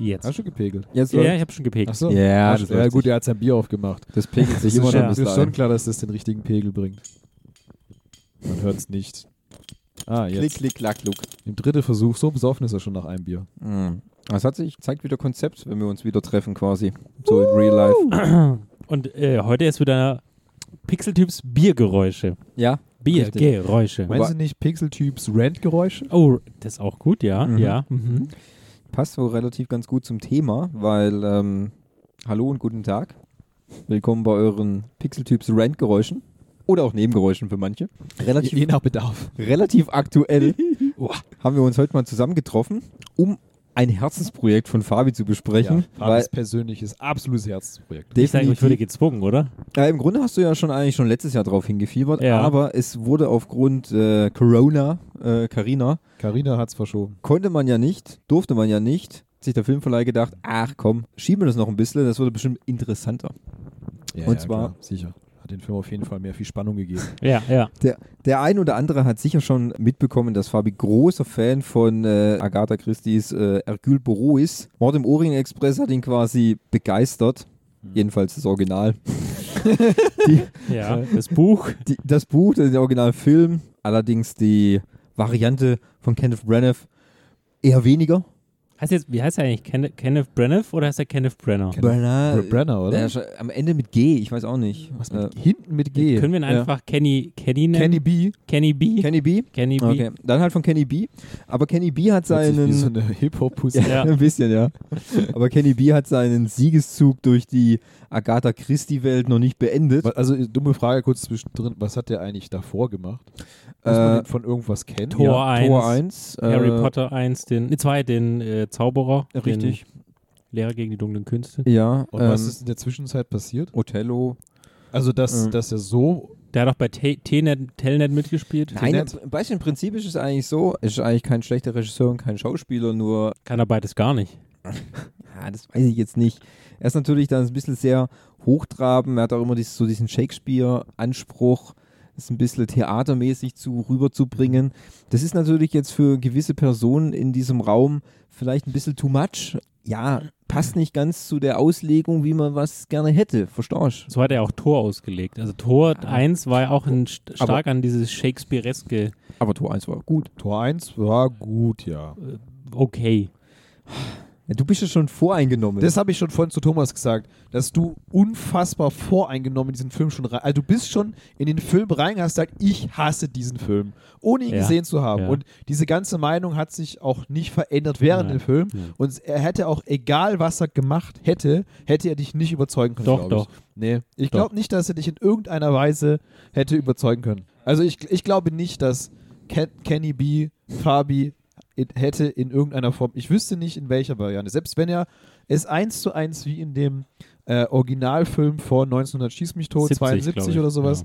Jetzt. Hast du gepegelt? Jetzt Ja, ich habe schon gepegt. Ach so. Ja, Ach, das ja gut, er hat sein Bier aufgemacht. Das pegelt sich immer ist noch ja- ein Das bisschen ist schon klar, dass das den richtigen Pegel bringt. Man hört es nicht. Ah, Klick, jetzt. klick, klack, luck. Im dritten Versuch, so besoffen ist er schon nach einem Bier. Mhm. Das hat sich, zeigt wieder Konzept, wenn wir uns wieder treffen quasi. So in real life. Und äh, heute ist wieder Pixeltyps Biergeräusche. Ja, Biergeräusche. Meinst du nicht Pixeltyps Rant-Geräusche? Oh, das ist auch gut, ja. Mhm. Ja. Mhm. Passt so relativ ganz gut zum Thema, weil ähm, hallo und guten Tag. Willkommen bei euren Pixeltyps Rant-Geräuschen. Oder auch Nebengeräuschen für manche. Relativ, Je nach Bedarf. relativ aktuell haben wir uns heute mal zusammengetroffen, um ein Herzensprojekt von Fabi zu besprechen. Ja, Fabis persönliches, absolutes Herzensprojekt. Ich sage, ich wurde gezwungen, oder? Ja, Im Grunde hast du ja schon eigentlich schon letztes Jahr drauf hingefiebert, Ja. aber es wurde aufgrund äh, Corona, äh, Carina, Carina hat's verschoben. konnte man ja nicht, durfte man ja nicht, hat sich der Filmverleih gedacht, ach komm, schieben wir das noch ein bisschen, das wurde bestimmt interessanter. Ja, Und ja, zwar- klar, sicher. Hat den Film auf jeden Fall mehr viel Spannung gegeben. Ja, ja. Der, der ein oder andere hat sicher schon mitbekommen, dass Fabi großer Fan von äh, Agatha Christie's äh, Hercule Poirot ist. Mord im Orient Express hat ihn quasi begeistert. Jedenfalls das Original. Ja, das Buch. Die, das Buch, der Originalfilm, allerdings die Variante von Kenneth Branagh eher weniger. Heißt jetzt, wie heißt er eigentlich? Ken Kenneth Branagh oder heißt er Kenneth Brenner? Kenneth Branagh, Br- Brenner, oder? Der ist am Ende mit G, ich weiß auch nicht. Was Äh, mit, hinten mit G. Können wir ihn Ja. einfach Kenny, Kenny nennen? Kenny B. Kenny B? Kenny B? Kenny B. Okay, dann halt von Kenny B. Aber Kenny B hat Hört sich seinen. Wie so eine Hip-Hop-Pussy. Ja, Ja. ein bisschen, ja. Aber Kenny B hat seinen Siegeszug durch die Agatha Christie-Welt noch nicht beendet. Also, dumme Frage kurz zwischendrin. Was hat der eigentlich davor gemacht? Muss man Äh, den von irgendwas kennen? Tor ja, 1, Tor 1. Harry äh, Potter 1, den, nee, 2, den äh, Zauberer. Richtig. Den Lehrer gegen die dunklen Künste. Ja. Und was ähm, ist in der Zwischenzeit passiert? Othello. Also, dass, Ähm. dass er so. Der hat auch bei Telnet mitgespielt. Nein, im Beispiel im Prinzip ist es eigentlich so, es ist eigentlich kein schlechter Regisseur und kein Schauspieler, nur, Kann er beides gar nicht. ja, das weiß ich jetzt nicht. Er ist natürlich dann ein bisschen sehr hochtrabend, er hat auch immer dieses, so diesen Shakespeare-Anspruch, das ein bisschen theatermäßig zu rüberzubringen. Das ist natürlich jetzt für gewisse Personen in diesem Raum vielleicht ein bisschen too much. Ja, passt nicht ganz zu der Auslegung, wie man was gerne hätte, verstehst du? So hat er auch Tor ausgelegt. Also Tor Ah. 1 war ja auch ein, st- stark an dieses Shakespeareske Aber Tor 1 war gut. Tor 1 war gut, ja. äh, okay. Ja, du bist ja schon voreingenommen. Das habe ich schon vorhin zu Thomas gesagt, dass du unfassbar voreingenommen in diesen Film schon rein. Also du bist schon in den Film reingegangen hast gesagt, ich hasse diesen Film, ohne ihn Ja. gesehen zu haben. Ja. Und diese ganze Meinung hat sich auch nicht verändert während Nein. dem Film. Und er hätte auch, egal was er gemacht hätte, hätte er dich nicht überzeugen können. Doch, doch. Ich. Nee, ich glaube nicht, dass er dich in irgendeiner Weise hätte überzeugen können. Also ich, ich glaube nicht, dass Ken, Kenny B, Fabi hätte in irgendeiner Form, ich wüsste nicht in welcher Variante, selbst wenn er es eins zu eins wie in dem äh, Originalfilm von 1900 Schieß mich tot, 70, 72 glaub ich. oder sowas,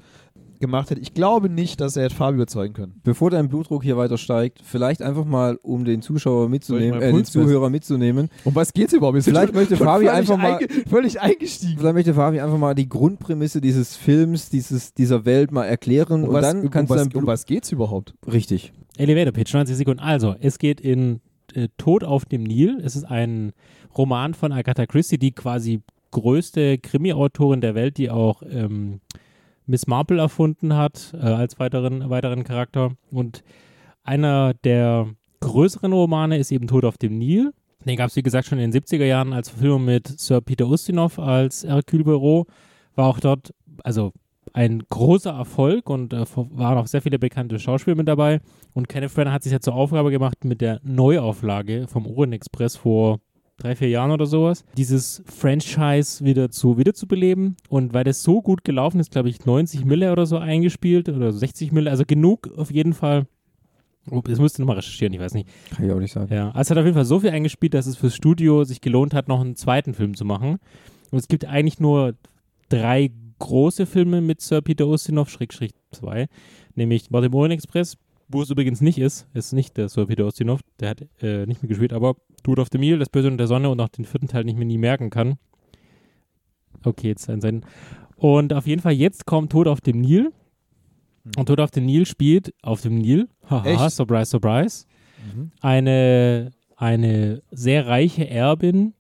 gemacht hätte. Ich glaube nicht, dass er hätte Fabi überzeugen können. Bevor dein Blutdruck hier weiter steigt, vielleicht einfach mal, um den Zuschauer mitzunehmen, äh, den? Zuhörer mitzunehmen. Um was geht's überhaupt? Wir sind Vielleicht schon- möchte Fabi einfach mal- einge- völlig eingestiegen. Vielleicht möchte Fabi einfach mal die Grundprämisse dieses Films, dieses, dieser Welt mal erklären Um und was, dann um, kannst was, du dein um was geht's überhaupt? richtig. Elevator Pitch, 90 Sekunden. Also, es geht in äh, Tod auf dem Nil. Es ist ein Roman von Agatha Christie, die quasi größte Krimi-Autorin der Welt, die auch ähm, Miss Marple erfunden hat äh, als weiteren, weiteren Charakter. Und einer der größeren Romane ist eben Tod auf dem Nil. Den gab es, wie gesagt, schon in den 70er Jahren als Verfilmung mit Sir Peter Ustinov als Hercule Poirot. War auch dort, also ein großer Erfolg und äh, waren auch sehr viele bekannte Schauspieler mit dabei. Und Kenneth Branagh hat sich ja zur Aufgabe gemacht, mit der Neuauflage vom Orient Express vor drei, vier Jahren oder sowas, dieses Franchise wieder zu wiederzubeleben. Und weil das so gut gelaufen ist, glaube ich, 90 Mille oder so eingespielt oder 60 Mille, also genug auf jeden Fall. Oh, das müsste nochmal recherchieren, ich weiß nicht. Kann ich auch nicht sagen. Ja, also es hat auf jeden Fall so viel eingespielt, dass es fürs Studio sich gelohnt hat, noch einen zweiten Film zu machen. Und es gibt eigentlich nur drei große Filme mit Sir Peter Ustinov, Schrägstrich 2, nämlich Orient Express, wo es übrigens nicht ist, ist nicht der Sir Peter Ustinov, der hat äh, nicht mitgespielt, aber Tod auf dem Nil, Das Böse und der Sonne und auch den vierten Teil nicht mehr nie merken kann. Okay, jetzt ein sein. Und auf jeden Fall jetzt kommt Tod auf dem Nil. Und Tod auf dem Nil spielt auf dem Nil, haha, surprise, surprise, Mhm. eine eine sehr reiche Erbin,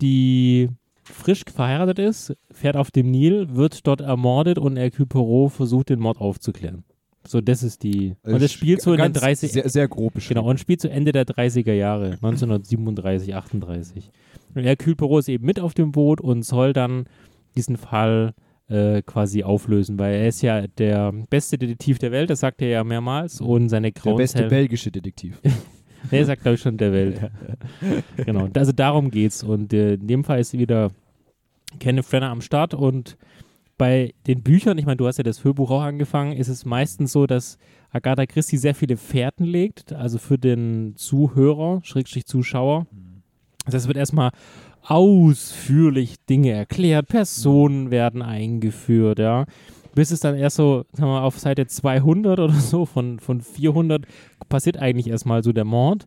die frisch verheiratet ist, fährt auf dem Nil, wird dort ermordet und Hercule Poirot versucht, den Mord aufzuklären. So, das ist die. Und das spielt so in den Ganz 30 Sehr, sehr grob beschrieben. Genau, und spielt zu Ende der 30er Jahre, 1937, 38. Und Hercule Poirot ist eben mit auf dem Boot und soll dann diesen Fall äh, quasi auflösen, weil er ist ja der beste Detektiv der Welt, das sagt er ja mehrmals, und seine Der grauen beste Zellen- belgische Detektiv. der sagt, glaube ich, schon der Welt. genau, also darum geht's. Und äh, in dem Fall ist wieder Kenneth Frenner am Start und bei den Büchern, ich meine, du hast ja das Hörbuch auch angefangen, ist es meistens so, dass Agatha Christie sehr viele Fährten legt, also für den Zuhörer, Schrägstrich Zuschauer. Das wird erstmal ausführlich Dinge erklärt, Personen werden eingeführt, ja. Bis es dann erst so, sagen wir mal, auf Seite 200 oder so von, von 400 passiert eigentlich erstmal so der Mord.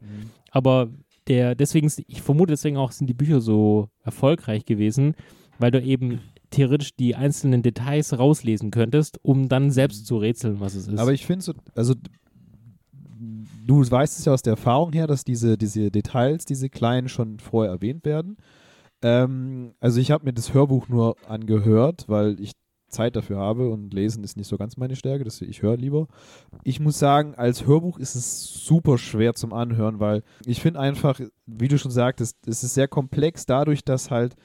Aber der, deswegen, ist- ich vermute deswegen auch, sind die Bücher so erfolgreich gewesen, weil du eben theoretisch die einzelnen Details rauslesen könntest, um dann selbst zu rätseln, was es ist. Aber ich finde so, also du weißt es ja aus der Erfahrung her, dass diese, diese Details, diese kleinen schon vorher erwähnt werden. Ähm, also ich habe mir das Hörbuch nur angehört, weil ich Zeit dafür habe und lesen ist nicht so ganz meine Stärke, das, ich höre lieber. Ich muss sagen, als Hörbuch ist es super schwer zum Anhören, weil ich finde einfach, wie du schon sagtest, es ist sehr komplex dadurch, dass halt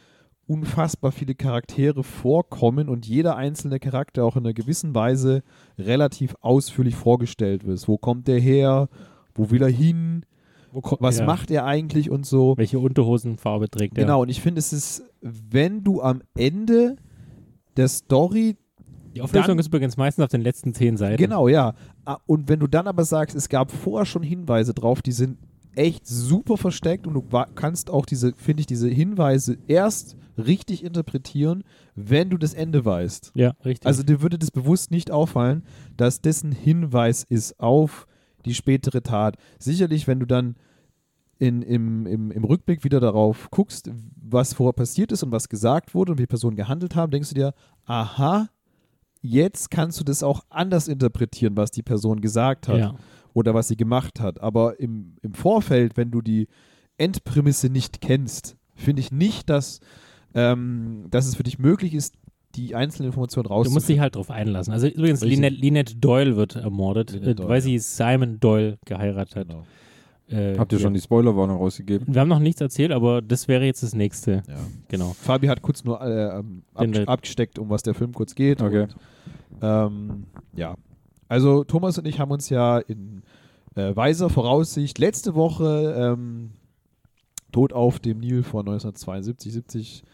unfassbar viele Charaktere vorkommen und jeder einzelne Charakter auch in einer gewissen Weise relativ ausführlich vorgestellt wird. Wo kommt der her? Wo will er hin? Was ja. macht er eigentlich und so? Welche Unterhosenfarbe trägt er? Genau, und ich finde, es ist, wenn du am Ende der Story Die Auflösung ist übrigens meistens auf den letzten zehn Seiten. Genau, ja. Ah, Und wenn du dann aber sagst, es gab vorher schon Hinweise drauf, die sind echt super versteckt und du kannst auch diese, finde ich, diese Hinweise erst richtig interpretieren, wenn du das Ende weißt. Ja, richtig. Also dir würde das bewusst nicht auffallen, dass das ein Hinweis ist auf die spätere Tat. Sicherlich, wenn du dann in, im, im, im Rückblick wieder darauf guckst, was vorher passiert ist und was gesagt wurde und wie Personen gehandelt haben, denkst du dir, aha, jetzt kannst du das auch anders interpretieren, was die Person gesagt hat ja. oder was sie gemacht hat. Aber im, im Vorfeld, wenn du die Endprämisse nicht kennst, finde ich nicht, dass, ähm, dass es für dich möglich ist, die einzelnen Informationen Du musst dich halt drauf einlassen. Also übrigens. Lynette, Lynette Doyle wird ermordet, äh, Doyle, weil ja. sie Simon Doyle geheiratet hat. Genau. Äh, Habt ihr schon die Spoilerwarnung rausgegeben? Wir haben noch nichts erzählt, aber das wäre jetzt das nächste. Ja. Genau. Fabi hat kurz nur äh, ähm, ab, abgesteckt, um was der Film kurz geht. Okay. Und, ähm, ja. Also Thomas und ich haben uns ja in äh, weiser Voraussicht letzte Woche ähm, Tod auf dem Nil von 1972, 70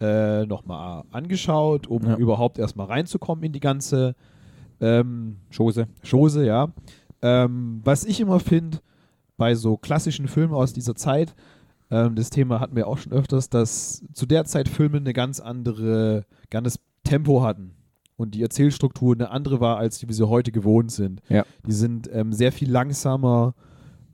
äh, nochmal angeschaut, um Ja. überhaupt erstmal reinzukommen in die ganze ähm, Chose. Chose, ja. Ähm, was ich immer finde, bei so klassischen Filmen aus dieser Zeit, ähm, das Thema hatten wir auch schon öfters, dass zu der Zeit Filme eine ganz andere, ganzes Tempo hatten und die Erzählstruktur eine andere war, als die wir sie heute gewohnt sind. Ja. Die sind ähm, sehr viel langsamer,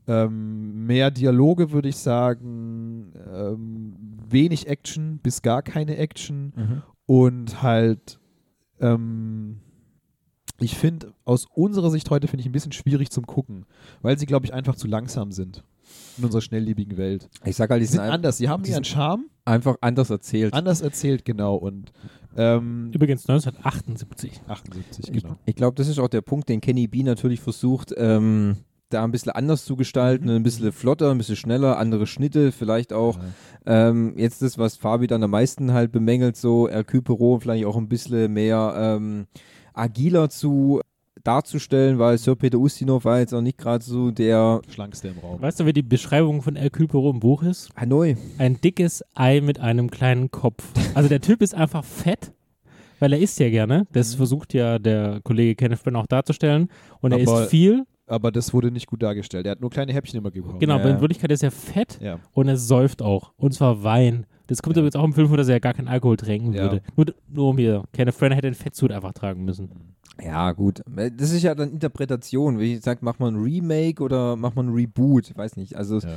ähm, mehr Dialoge, würde ich sagen, ähm, wenig Action bis gar keine Action Mhm. und halt, ähm, ich finde, aus unserer Sicht heute finde ich ein bisschen schwierig zum Gucken, weil sie, glaube ich, einfach zu langsam sind in unserer schnelllebigen Welt. Ich sag halt, die Die sind sind anders, sie haben ihren Charme, einfach anders erzählt. anders erzählt, genau, und ähm, Übrigens 1978. 78, Ich, genau. ich glaube, das ist auch der Punkt, den Kenny B natürlich versucht, ähm, da ein bisschen anders zu gestalten, ein bisschen flotter, ein bisschen schneller, andere Schnitte, vielleicht auch. Ähm, jetzt das, was Fabi dann am meisten halt bemängelt, so Hercule vielleicht auch ein bisschen mehr ähm, agiler zu darzustellen, weil Sir Peter Ustinov war jetzt auch nicht gerade so der Schlankste im Raum. Weißt du, wie die Beschreibung von Hercule Poirot im Buch ist? Hanoi. Ein dickes Ei mit einem kleinen Kopf. Also der Typ ist einfach fett, weil er isst ja gerne. Das Mhm. versucht ja der Kollege Kenneth Branagh auch darzustellen. Und er Aber- isst viel. Aber das wurde nicht gut dargestellt. Er hat nur kleine Häppchen immer bekommen. Genau, Ja. aber in Wirklichkeit ist er fett Ja. und er säuft auch. Und zwar Wein. Das kommt Ja. übrigens auch im Film vor, dass er ja gar keinen Alkohol trinken Ja. würde. Nur, nur um hier. Kenneth Branagh hätte einen Fettsuit einfach tragen müssen. Ja, gut. Das ist ja dann Interpretation. Wie gesagt, macht man ein Remake oder macht man ein Reboot? Ich weiß nicht. Also, Ja.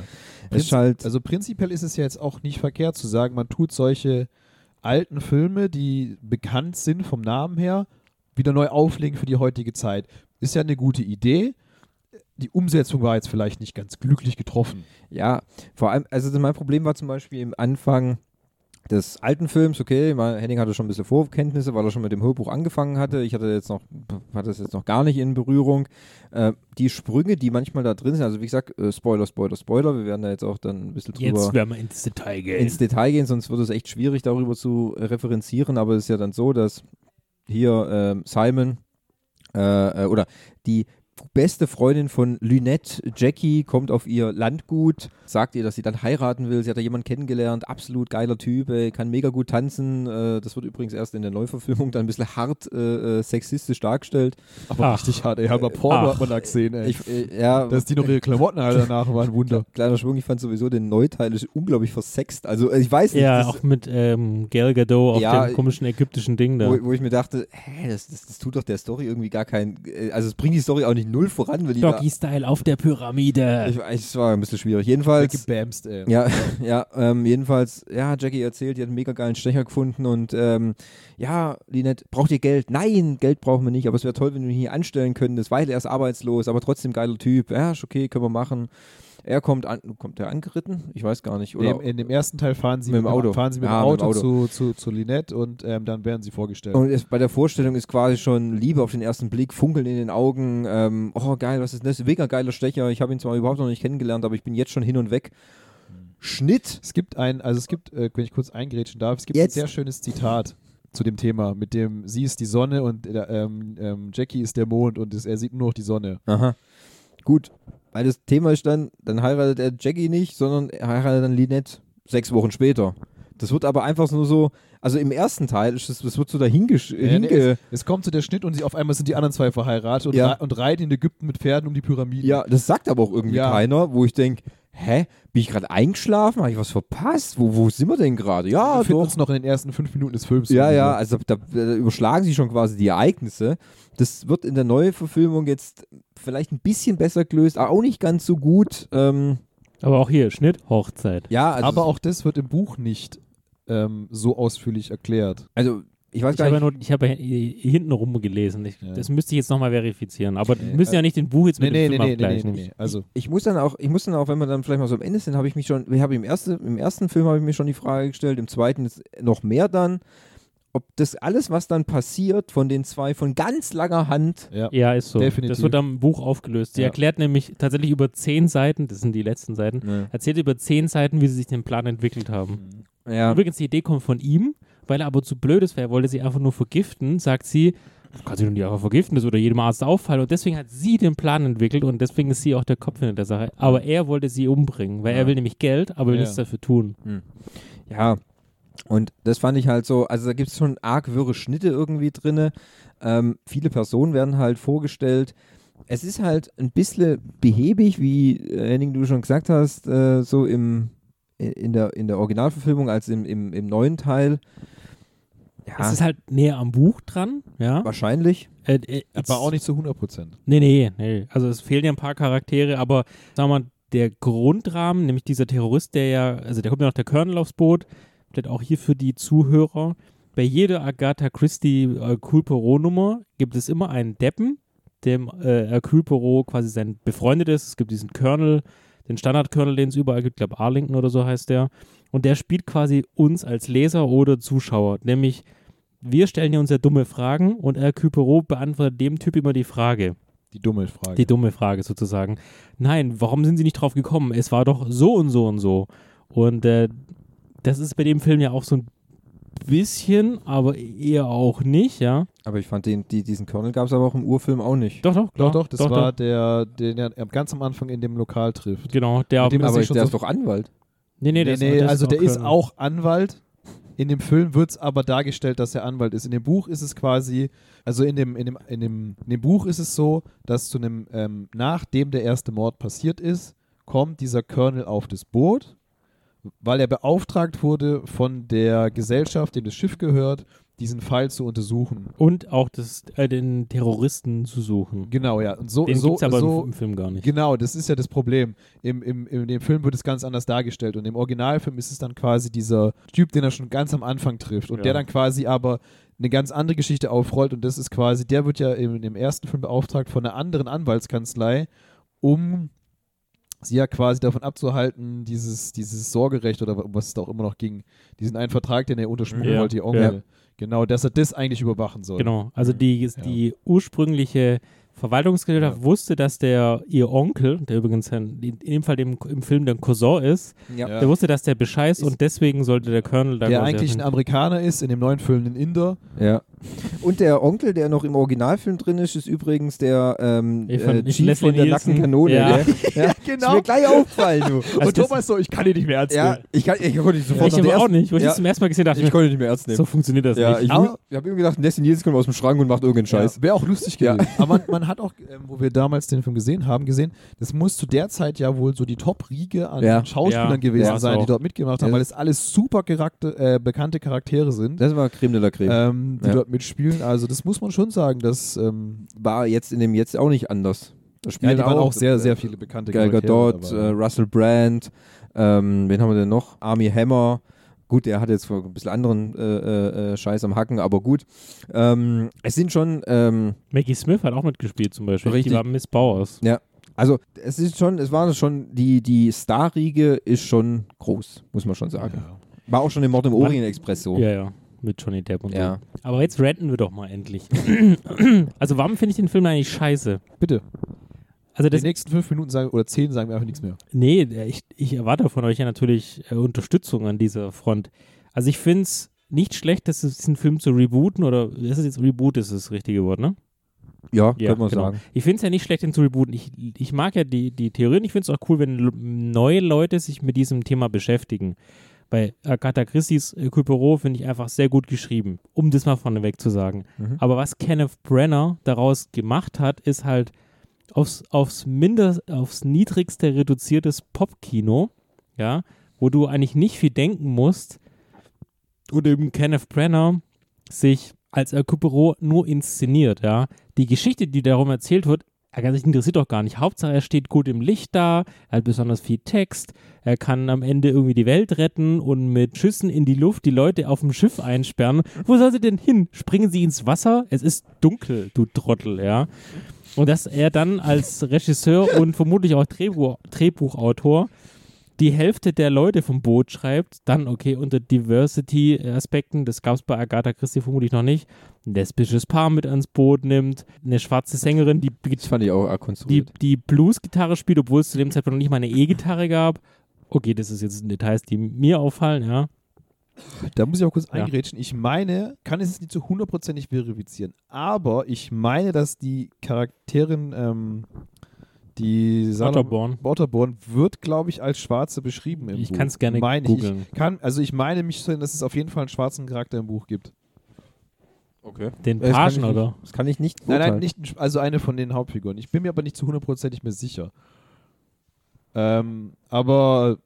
es ist halt. Also prinzipiell ist es ja jetzt auch nicht verkehrt zu sagen, man tut solche alten Filme, die bekannt sind vom Namen her, wieder neu auflegen für die heutige Zeit. Ist ja eine gute Idee. Die Umsetzung war jetzt vielleicht nicht ganz glücklich getroffen. Ja, vor allem, also mein Problem war zum Beispiel im Anfang des alten Films, okay, mal, Henning hatte schon ein bisschen Vorkenntnisse, weil er schon mit dem Hörbuch angefangen hatte. Ich hatte jetzt noch, hatte es jetzt noch gar nicht in Berührung. Äh, die Sprünge, die manchmal da drin sind, also wie gesagt, äh, Spoiler, Spoiler, Spoiler, wir werden da jetzt auch dann ein bisschen drüber Jetzt werden wir ins Detail gehen. ins Detail gehen, sonst wird es echt schwierig, darüber zu referenzieren, aber es ist ja dann so, dass hier ähm, Simon äh, äh, oder die beste Freundin von Lynette, Jackie, kommt auf ihr Landgut, sagt ihr, dass sie dann heiraten will. Sie hat da jemanden kennengelernt, absolut geiler Typ, ey, kann mega gut tanzen. Äh, das wird übrigens erst in der Neuverfilmung dann ein bisschen hart äh, äh, sexistisch dargestellt. Aber Ach. richtig hart, ey. Halber Porno Ach. hat man da gesehen, ey. Ich, äh, ja, Dass die noch ihre Klamotten alle danach war ein Wunder. kleiner Schwung, ich fand sowieso den Neuteil ist unglaublich versext. Also äh, ich weiß nicht, ja, das, auch mit ähm, Gal Gadot auf Ja, dem komischen ägyptischen Ding da. wo, wo ich mir dachte, hä, das, das, das tut doch der Story irgendwie gar keinen, äh, also es bringt die Story auch nicht null voran, weil die da, Doggy-Style auf der Pyramide. ich, es war ein bisschen schwierig. Jedenfalls, Gebamst, ey. Ja, ja, ähm, jedenfalls, ja, Jackie erzählt, die hat einen mega geilen Stecher gefunden und ähm, ja, Linette, braucht ihr Geld? Nein, Geld brauchen wir nicht, aber es wäre toll, wenn wir ihn hier anstellen könntest, weil er ist arbeitslos, aber trotzdem geiler Typ. Ja, ist okay, können wir machen. Er kommt an, kommt er angeritten? Ich weiß gar nicht. Oder? Dem, in dem ersten Teil fahren sie Mit dem Auto. fahren sie mit Ja, dem mit dem Auto, Auto. Zu, zu, zu Lynette und ähm, dann werden sie vorgestellt. und es, bei der Vorstellung ist quasi schon Liebe auf den ersten Blick, Funkeln in den Augen. Ähm, oh, geil, was ist das? Mega geiler Stecher. Ich habe ihn zwar überhaupt noch nicht kennengelernt, aber ich bin jetzt schon hin und weg. Schnitt. Es gibt ein, also es gibt, äh, wenn ich kurz eingrätschen darf, es gibt Jetzt. ein sehr schönes Zitat zu dem Thema, mit dem sie ist die Sonne und äh, ähm, ähm, Jackie ist der Mond und es, er sieht nur noch die Sonne. Aha. Gut. Weil das Thema ist dann, dann heiratet er Jackie nicht, sondern er heiratet dann Lynette sechs Wochen später. Das wird aber einfach nur so, also im ersten Teil ist das, das wird so dahin Ja, nee, hinge. es, es kommt zu der Schnitt und sie, auf einmal sind die anderen zwei verheiratet und, Ja. und reiten in Ägypten mit Pferden um die Pyramiden. Ja, das sagt aber auch irgendwie Ja. keiner, wo ich denke, hä, bin ich gerade eingeschlafen? Habe ich was verpasst? Wo, wo sind wir denn gerade? Ja, wir finden doch. uns noch in den ersten fünf Minuten des Films. Ja, ja, so. also da, da überschlagen sie schon quasi die Ereignisse. Das wird in der Neuverfilmung jetzt vielleicht ein bisschen besser gelöst, aber auch nicht ganz so gut. Ähm, Aber auch hier, Schnitt, Hochzeit. ja, also, Aber auch das wird im Buch nicht ähm, so ausführlich erklärt. also ich weiß Ich gar habe ja, nicht. nur, ich habe ja hier hinten rum gelesen. Ich, Ja. Das müsste ich jetzt nochmal verifizieren. Aber wir müssen ja nicht den Buch jetzt Nee, mit nee, dem nee, Film nee, abgleichen. nee, nee. Also, Ich muss dann auch, ich muss dann auch, wenn wir dann vielleicht mal so am Ende sind, habe ich mich schon, ich habe im, erste, im ersten Film habe ich mir schon die Frage gestellt, im zweiten ist noch mehr dann, ob das alles, was dann passiert von den zwei von ganz langer Hand, ja. Ja, ist so. Definitiv. Das wird am Buch aufgelöst. Sie Ja. erklärt nämlich tatsächlich über zehn Seiten, das sind die letzten Seiten, ne, erzählt über zehn Seiten, wie sie sich den Plan entwickelt haben. ja, Übrigens, die Idee kommt von ihm, weil er aber zu blöd ist, weil er wollte sie einfach nur vergiften, sagt sie, du kannst sie doch nicht einfach vergiften, das würde jedem Arzt auffallen. Und deswegen hat sie den Plan entwickelt und deswegen ist sie auch der Kopf hinter der Sache. Aber er wollte sie umbringen, weil Ja. er will nämlich Geld, aber will Ja. nichts dafür tun. ja. Und das fand ich halt so, also da gibt es schon arg wirre Schnitte irgendwie drinne. Ähm, viele Personen werden halt vorgestellt. Es ist halt ein bisschen behäbig, wie äh, Henning du schon gesagt hast, äh, so im, in, der, in der Originalverfilmung als im, im, im neuen Teil. Ja, Es ist halt näher am Buch dran, ja. wahrscheinlich. Äh, äh, Aber auch nicht zu 100 Prozent. Nee, nee, nee. Also es fehlen ja ein paar Charaktere, aber sagen wir mal, der Grundrahmen, nämlich dieser Terrorist, der ja, also der kommt ja noch der Colonel aufs Boot, vielleicht auch hier für die Zuhörer. Bei jeder Agatha Christie äh, Hercule Poirot-Nummer gibt es immer einen Deppen, dem äh, Hercule Poirot quasi sein befreundet ist. Es gibt diesen Colonel, den Standard-Colonel, den es überall gibt, ich glaube Arlington oder so heißt der. Und der spielt quasi uns als Leser oder Zuschauer. Nämlich, wir stellen ja uns ja dumme Fragen und Hercule Poirot beantwortet dem Typ immer die Frage. Die dumme Frage. Die dumme Frage sozusagen. Nein, warum sind sie nicht drauf gekommen? Es war doch so und so und so. Und äh, das ist bei dem Film ja auch so ein bisschen, aber eher auch nicht, ja. Aber ich fand den, die, diesen Colonel gab es aber auch im Urfilm auch nicht. Doch, doch, klar. doch, doch, das war der, den er ganz am Anfang in dem Lokal trifft. Genau, der. Mit dem er aber schon der ist doch Anwalt. Nee, nee, der nee, ist, also der ist Colonel. auch Anwalt. In dem Film wird es aber dargestellt, dass er Anwalt ist. In dem Buch ist es quasi, also in dem, in dem, in dem, in dem Buch ist es so, dass zu einem, ähm, nachdem der erste Mord passiert ist, kommt dieser Colonel auf das Boot, weil er beauftragt wurde von der Gesellschaft, dem das Schiff gehört, diesen Fall zu untersuchen. Und auch das, äh, den Terroristen zu suchen. Genau, ja. Und so, Den so, gibt's aber so, im, Film gar nicht. Genau, das ist ja das Problem. Im, im, in dem Film wird es ganz anders dargestellt und im Originalfilm ist es dann quasi dieser Typ, den er schon ganz am Anfang trifft und Ja. der dann quasi aber eine ganz andere Geschichte aufrollt und das ist quasi, der wird ja im, im ersten Film beauftragt von einer anderen Anwaltskanzlei um sie ja quasi davon abzuhalten, dieses, dieses Sorgerecht oder was es da auch immer noch ging, diesen einen Vertrag, den er unterschmuggelt Ja. wollte, ihr Onkel. Ja. Genau, dass er das eigentlich überwachen soll. Genau, also die, die ursprüngliche Verwaltungsgesellschaft Ja. wusste, dass der ihr Onkel, der übrigens in dem Fall dem, im Film der Cousin ist, Ja. Ja. der wusste, dass der Bescheid Ist- und deswegen sollte der Colonel da Der eigentlich ein. Amerikaner ist, in dem neuen Film ein Inder. Ja. Und der Onkel, der noch im Originalfilm drin ist, ist übrigens der ähm, Ich äh, ich Chief von der nackten Kanone. Ja. gell? ja. genau. Ist mir gleich aufgefallen, du. Also und Thomas so, ich kann ihn nicht mehr ernst Ja, nehmen. ich, kann, ich konnte ihn sofort Ich der aber auch nicht. Wo ich Ja. das zum ersten Mal gesehen habe, Ich konnte ihn nicht mehr ernst nehmen. so funktioniert das ja, nicht. ich, ich habe ihm gedacht, Nessie Nielsen kommt aus dem Schrank und macht irgendeinen Scheiß. Ja, Wäre auch lustig Ja. gewesen. Aber man, man hat auch, ähm, wo wir damals den Film gesehen haben, gesehen, das muss zu der Zeit ja wohl so die Top-Riege an Ja. Schauspielern Ja, gewesen ja, sein, so. die dort mitgemacht haben, Ja. weil es alles super Charakter, äh, bekannte Charaktere sind, Das war Creme de la Creme. ähm, die Ja. dort mitspielen. Also das muss man schon sagen, dass ähm, war jetzt in dem jetzt auch nicht anders. Da ja, spielen die waren auch sehr, sehr viele bekannte Gal Charaktere. Gadot, aber- äh, Russell Brand, ähm, wen haben wir denn noch? Army Hammer. Gut, der hat jetzt ein bisschen anderen äh, äh, äh, Scheiß am Hacken, aber gut. Ähm, es sind schon, ähm, Maggie Smith hat auch mitgespielt zum Beispiel. Richtig. Die war Miss Bowers. also es ist schon, es war schon, die, die Star-Riege ist schon groß, muss man schon sagen. ja. War auch schon im Mord im Orient Express so. Ja, ja. Mit Johnny Depp und Ja. so. Aber jetzt ranten wir doch mal endlich. also warum finde ich den Film eigentlich scheiße? Bitte, Also die das, nächsten fünf Minuten sagen, oder zehn sagen wir einfach nichts mehr. Nee, ich, ich erwarte von euch ja natürlich äh, Unterstützung an dieser Front. Also ich finde es nicht schlecht, dass es diesen Film zu rebooten oder ist es jetzt Reboot, ist das richtige Wort, ne? Ja, Ja, könnte man genau. sagen. Ich finde es ja nicht schlecht, den zu rebooten. Ich, ich mag ja die, die Theorie und ich finde es auch cool, wenn neue Leute sich mit diesem Thema beschäftigen. Bei Agatha Christie's äh, finde ich einfach sehr gut geschrieben, um das mal vorneweg zu sagen. Mhm. Aber was Kenneth Brenner daraus gemacht hat, ist halt aufs, aufs, mindest, aufs niedrigste reduziertes Popkino, ja, wo du eigentlich nicht viel denken musst und eben Kenneth Brenner sich als El nur inszeniert, ja. Die Geschichte, die darum erzählt wird, er kann sich interessiert doch gar nicht. Hauptsache, er steht gut im Licht da, er hat besonders viel Text, er kann am Ende irgendwie die Welt retten und mit Schüssen in die Luft die Leute auf dem Schiff einsperren. Wo soll sie denn hin? Springen sie ins Wasser? Es ist dunkel, du Trottel, ja. Und dass er dann als Regisseur und vermutlich auch Drehbuch, Drehbuchautor die Hälfte der Leute vom Boot schreibt, dann okay, unter Diversity-Aspekten, das gab es bei Agatha Christie vermutlich noch nicht, ein lesbisches Paar mit ans Boot nimmt, eine schwarze Sängerin, die, die, die Blues-Gitarre spielt, obwohl es zu dem Zeitpunkt noch nicht mal eine E-Gitarre gab. Okay, das ist jetzt Details, die mir auffallen, ja. Da muss ich auch kurz Ja. eingrätschen. Ich meine, kann es nicht zu hundertprozentig verifizieren, aber ich meine, dass die Charakterin, ähm, die Waterborn. Waterborn wird, glaube ich, als Schwarze beschrieben im Ich Buch. kann es gerne Meine ich. googeln. Ich kann, also ich meine mich dass es auf jeden Fall einen schwarzen Charakter im Buch gibt. Okay. Den Das ich Pagen, nicht- oder? Das kann ich nicht Nein, nein, nicht, also eine von den Hauptfiguren. Ich bin mir aber nicht zu hundertprozentig mehr sicher. Ähm, aber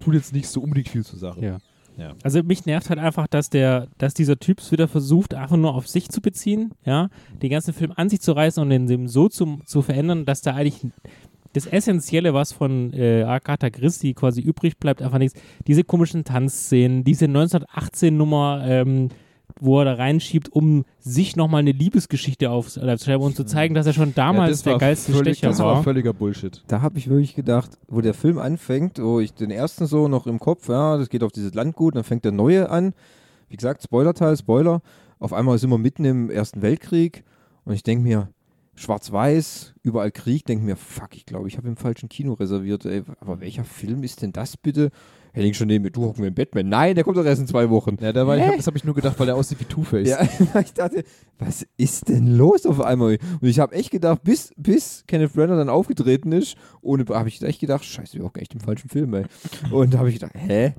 tut jetzt nicht so unbedingt viel zur Sache. Ja. Ja. Also mich nervt halt einfach, dass der, dass dieser Typ es wieder versucht, einfach nur auf sich zu beziehen, ja, den ganzen Film an sich zu reißen und den so zu, zu verändern, dass da eigentlich das Essentielle, was von äh, Agatha Christie quasi übrig bleibt, einfach nichts. Diese komischen Tanzszenen, diese 1918-Nummer, ähm, wo er da reinschiebt, um sich nochmal eine Liebesgeschichte aufzuschreiben und zu zeigen, dass er schon damals das der geilste völlig, Stecher Das war. war völliger Bullshit. Da habe ich wirklich gedacht, wo der Film anfängt, wo ich den ersten so noch im Kopf, ja, das geht auf dieses Landgut, dann fängt der neue an. Wie gesagt, Spoilerteil, Spoiler. Auf einmal sind wir mitten im Ersten Weltkrieg und ich denke mir, schwarz-weiß, überall Krieg, denke mir, fuck, ich glaube, ich habe im falschen Kino reserviert. Ey. Aber welcher Film ist denn das bitte? Hätte ich schon neben mir, du hocken wir im Batman. Nein, der kommt doch erst in zwei Wochen. Ja, da war ich, hab, das habe ich nur gedacht, weil der aussieht wie Two-Face. Ja, ich dachte, was ist denn los auf einmal? Und ich habe echt gedacht, bis, bis Kenneth Branagh dann aufgetreten ist, ohne habe ich echt gedacht, scheiße, wir hocken echt im falschen Film, ey. Und da habe ich gedacht, hä?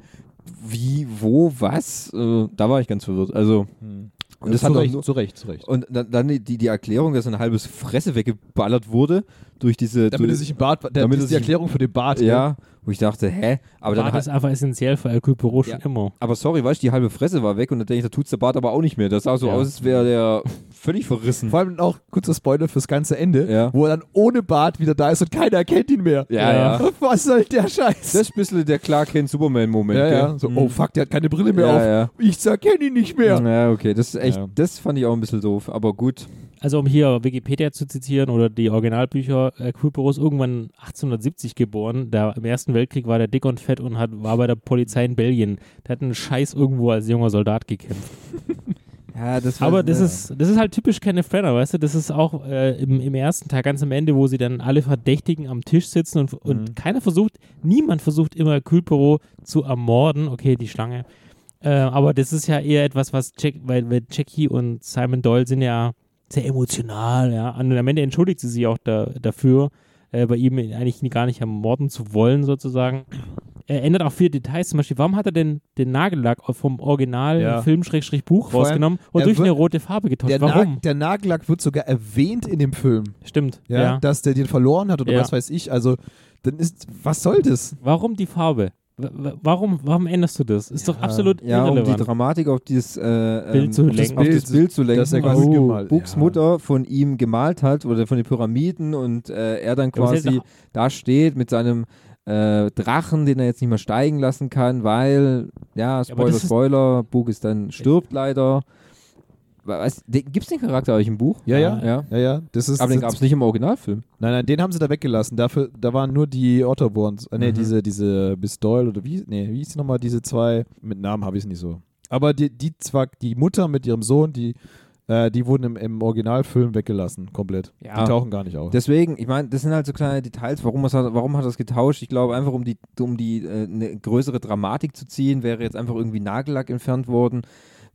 Wie, wo, was? Äh, da war ich ganz verwirrt. Also, Hm. und das zu, hat Recht, nur, zu Recht, zu Recht. und dann, dann die, die Erklärung, dass eine halbes Fresse weggeballert wurde durch diese. Damit er durch, sich im Bart, der, damit das er ist die sich- Erklärung für den Bart. ja, wo ich dachte, hä? Aber dann Bart hat, ist einfach essentiell für El Culpero schon Ja. immer. aber sorry, weißt du, die halbe Fresse war weg und dann denke ich, da tut's der Bart aber auch nicht mehr. Das sah so Ja. aus, als wäre der völlig verrissen. Vor allem auch kurzer Spoiler fürs ganze Ende, Ja. wo er dann ohne Bart wieder da ist und keiner erkennt ihn mehr. Ja, ja. Was soll der Scheiß? Das ist ein bisschen der Clark Kent Superman-Moment. ja, gell? ja. So, Mhm. oh fuck, der hat keine Brille mehr ja, auf. ja. Ich erkenne ihn nicht mehr. Ja, okay, das ist echt, Ja. das fand ich auch ein bisschen doof, aber gut. Also um hier Wikipedia zu zitieren oder die Originalbücher, äh, ist irgendwann 1870 geboren. Der, Im Ersten Weltkrieg war der dick und fett und hat, war bei der Polizei in Belgien. Der hat einen Scheiß irgendwo als junger Soldat gekämpft. Ja, das Aber das ja. ist, das ist halt typisch Kenneth Branagh, weißt du? Das ist auch äh, im, im ersten Teil ganz am Ende, wo sie dann alle Verdächtigen am Tisch sitzen und, und Mhm. keiner versucht, niemand versucht immer Kühlbüro zu ermorden. Okay, die Schlange. Äh, aber das ist ja eher etwas, was Jack, weil, weil Jackie und Simon Doyle sind ja sehr emotional, ja. Und am Ende entschuldigt sie sich auch da, dafür, äh, bei ihm eigentlich gar nicht ermorden zu wollen, sozusagen. Er ändert auch viele Details, zum Beispiel, warum hat er denn den Nagellack vom Original Ja. Film-Buch rausgenommen und durch wird- eine rote Farbe getauscht? Der, Warum? Na der Nagellack wird sogar erwähnt in dem Film, Stimmt, ja, ja. dass der den verloren hat oder Ja. was weiß ich. Also, dann ist, was soll das? Warum die Farbe? Warum, warum änderst du das? Ist doch absolut Ja, um die irrelevant. Dramatik auf dieses äh, Bild ähm, zu auf das, lenken. auf das Bild, Bild zu lenken, dass er was quasi gemalt- Books ja. Mutter von ihm gemalt hat oder von den Pyramiden und äh, er dann Ja, quasi da steht mit seinem äh, Drachen, den er jetzt nicht mehr steigen lassen kann, weil, ja, Spoiler, das Spoiler, Book ist dann stirbt leider. Gibt es den Charakter eigentlich im Buch? Ja, ja. ja. Ja, ja. Das ist, Aber den das- gab es nicht im Originalfilm. Nein, nein, den haben sie da weggelassen. Dafür, da waren nur die Otterborns. Äh, nee, Mhm. diese, diese Miss Doyle oder wie, nee, wie hieß nochmal, diese zwei, mit Namen habe ich es nicht so. Aber die, die zwar, die Mutter mit ihrem Sohn, die, äh, die wurden im, im Originalfilm weggelassen, komplett. Ja. Die tauchen gar nicht auf. Deswegen, ich meine, das sind halt so kleine Details, warum, hat, warum hat er es getauscht? Ich glaube einfach, um die, um die äh, eine größere Dramatik zu ziehen, wäre jetzt einfach irgendwie Nagellack entfernt worden,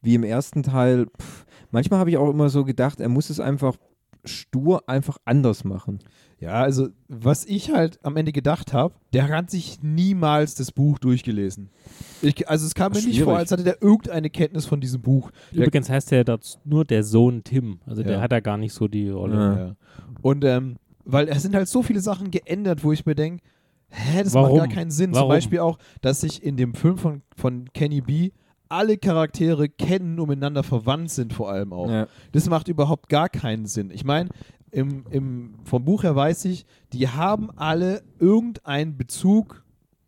wie im ersten Teil. Pff, manchmal habe ich auch immer so gedacht, er muss es einfach stur einfach anders machen. Ja, also was ich halt am Ende gedacht habe, der hat sich niemals das Buch durchgelesen. Ich, also es kam mir nicht Schwierig. vor, als hätte der irgendeine Kenntnis von diesem Buch. Der, Übrigens heißt der dort nur der Sohn Tim. Also der Ja. hat da gar nicht so die Rolle. Ja. ja. Und ähm, weil es sind halt so viele Sachen geändert, wo ich mir denke, hä, das Warum? macht gar keinen Sinn. Zum Warum? Beispiel auch, dass sich in dem Film von, von Kenny B alle Charaktere kennen und miteinander verwandt sind vor allem auch. Ja. Das macht überhaupt gar keinen Sinn. Ich meine, im, im, vom Buch her weiß ich, die haben alle irgendeinen Bezug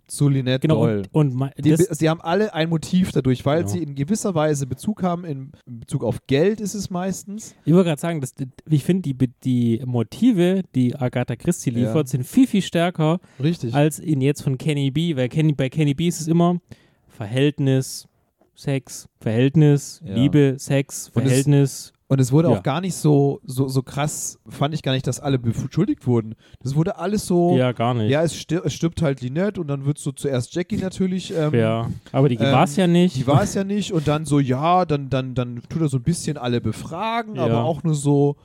zu Lynette Genau, Doyle. und, und Die, sie haben alle ein Motiv dadurch, weil Genau. sie in gewisser Weise Bezug haben, in Bezug auf Geld ist es meistens. ich wollte gerade sagen, dass, ich finde, die, die Motive, die Agatha Christie Ja. liefert, sind viel, viel stärker Richtig. als in jetzt von Kenny B. Weil Kenny, bei Kenny B ist es immer Verhältnis, Sex, Verhältnis, Ja. Liebe, Sex, Und es- Verhältnis. Und es wurde Ja. auch gar nicht so, so, so krass, fand ich gar nicht, dass alle beschuldigt wurden. Das wurde alles so, ja, gar nicht. ja, es, stir es stirbt halt Lynette und dann wird so zuerst Jackie natürlich. Ähm, Ja, aber die ähm, war es ja nicht. Die war es ja nicht und dann so, ja, dann, dann, dann tut er so ein bisschen alle befragen, Ja. aber auch nur so,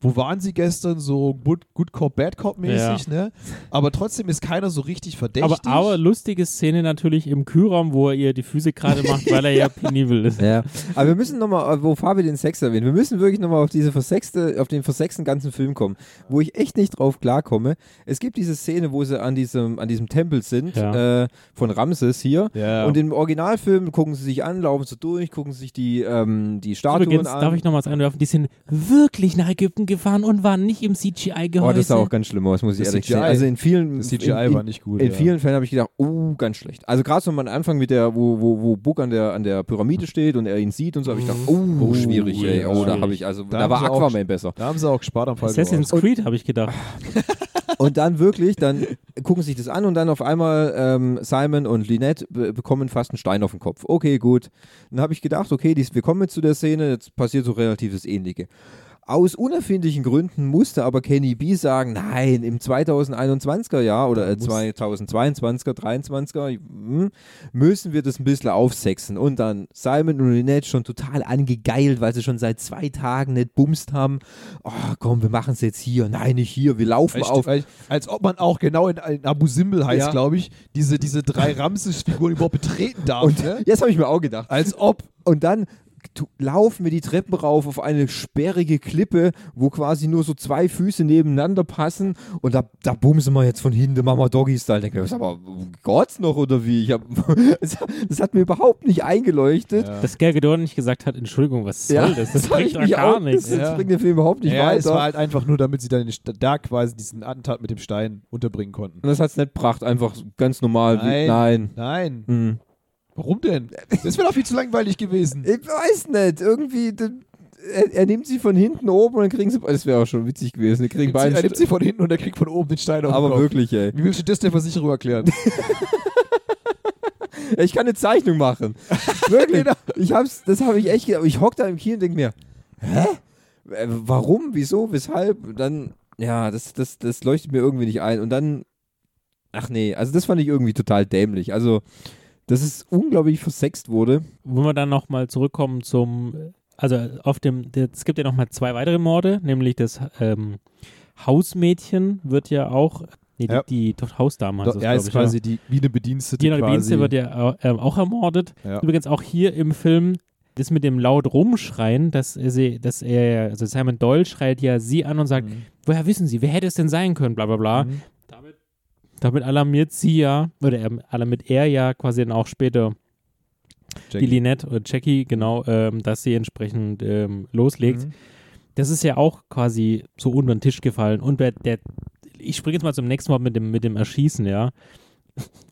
wo waren sie gestern? So Good, good Cop, Bad Cop mäßig, ne? Aber trotzdem ist keiner so richtig verdächtig. aber, aber lustige Szene natürlich im Kühlraum, wo er ihr die Füße gerade macht, weil er ja penibel ist. Ja, aber wir müssen nochmal, wo Fabi den Sex erwähnt, wir müssen wirklich nochmal auf diese versexte, auf den versexten ganzen Film kommen, wo ich echt nicht drauf klarkomme. Es gibt diese Szene, wo sie an diesem, an diesem Tempel sind, Ja. äh, von Ramses hier. Ja. Und im Originalfilm gucken sie sich an, laufen so durch, gucken sich die, ähm, die Statuen Übrigens, an. darf ich noch was einwerfen? Die sind wirklich nach Ägypten gefahren und waren nicht im oh, CGI-Gehäuse. das sah auch ganz schlimm aus, muss ich Das ehrlich CGI sagen. Also in vielen, das CGI in, in, war nicht gut. in ja. vielen Fällen habe ich gedacht, oh, ganz schlecht. Also gerade so am Anfang mit der, wo, wo, wo Book an der, an der Pyramide steht und er ihn sieht und so, habe ich gedacht, oh, Oh, schwierig, ey. Oh, da habe ich, also, Da da, war sie auch- Aquaman besser. Da haben sie auch gespart am falschen Assassin's Ort. Creed, habe ich gedacht. Und dann wirklich, dann gucken sich das an und dann auf einmal ähm, Simon und Lynette be bekommen fast einen Stein auf den Kopf. Okay, gut. Dann habe ich gedacht, okay, dies, wir kommen jetzt zu der Szene, jetzt passiert so relativ das Ähnliche. Aus unerfindlichen Gründen musste aber Kenny B sagen, nein, im 2021er Jahr oder äh, muss- 2022er, 23er hm, müssen wir das ein bisschen aufsexen. Und dann Simon und Lynette schon total angegeilt, weil sie schon seit zwei Tagen nicht bumst haben. Oh, komm, wir machen es jetzt hier. Nein, nicht hier. Wir laufen Als, auf. als, als ob man auch genau in, in Abu Simbel heißt, Ja. glaube ich, diese, diese drei Ramses-Figuren überhaupt betreten darf. Und ne? jetzt habe ich mir auch gedacht. Als ob. Und dann laufen wir die Treppen rauf auf eine sperrige Klippe, wo quasi nur so zwei Füße nebeneinander passen. Und da, da bumsen wir jetzt von hinten Mama Doggy-Style. Denke ich, aber Gott noch oder wie? Ich hab, das, hat mir überhaupt nicht eingeleuchtet. Ja. Dass Gal Gadot nicht gesagt hat, Entschuldigung, was soll Ja, das? Das bringt ich doch gar auch- nichts. Das, Ja. das bringt den Film überhaupt nicht ja, es war weiter. halt einfach nur, damit sie dann da quasi diesen Attentat mit dem Stein unterbringen konnten. Und das hat es nicht gebracht, einfach ganz normal. Nein. Wie, nein. Nein. Hm. Warum denn? Das wäre doch viel zu langweilig gewesen. Ich weiß nicht, irgendwie, er, er nimmt sie von hinten oben und dann kriegen sie. Das wäre auch schon witzig gewesen. Die kriegen Er beide. nimmt sie von hinten und er kriegt von oben den Stein auf den aber Kopf. wirklich, ey. Wie willst du das der Versicherung erklären? Ich kann eine Zeichnung machen. Wirklich. Ich hab's, das habe ich echt gedacht. Ich hock da im Kino und denke mir, hä? Äh, Warum? Wieso? Weshalb? Dann, ja, das, das, das leuchtet mir irgendwie nicht ein. Und dann, ach nee, also das fand ich irgendwie total dämlich. Also, dass es unglaublich versext wurde. Wollen wir dann nochmal zurückkommen zum, also auf dem, es gibt ja nochmal zwei weitere Morde, nämlich das ähm, Hausmädchen wird ja auch, nee, Ja. die, die Hausdame heißt das, glaub ist ich, quasi ja. die, wie eine Bedienstete Die Bedienste quasi. wird ja äh, auch ermordet. ja. Übrigens auch hier im Film, das mit dem laut rumschreien, dass, er sie, dass er, also Simon Doyle schreit ja sie an und sagt, Mhm. woher wissen Sie, wer hätte es denn sein können, bla bla bla. Mhm. Damit, alarmiert sie ja, oder er, alarmiert er ja quasi dann auch später Jackie. die Lynette oder Jackie, genau, ähm, dass sie entsprechend ähm, loslegt. Mhm. Das ist ja auch quasi so unter den Tisch gefallen. Und der, der ich springe jetzt mal zum nächsten Mal mit dem, mit dem Erschießen, ja.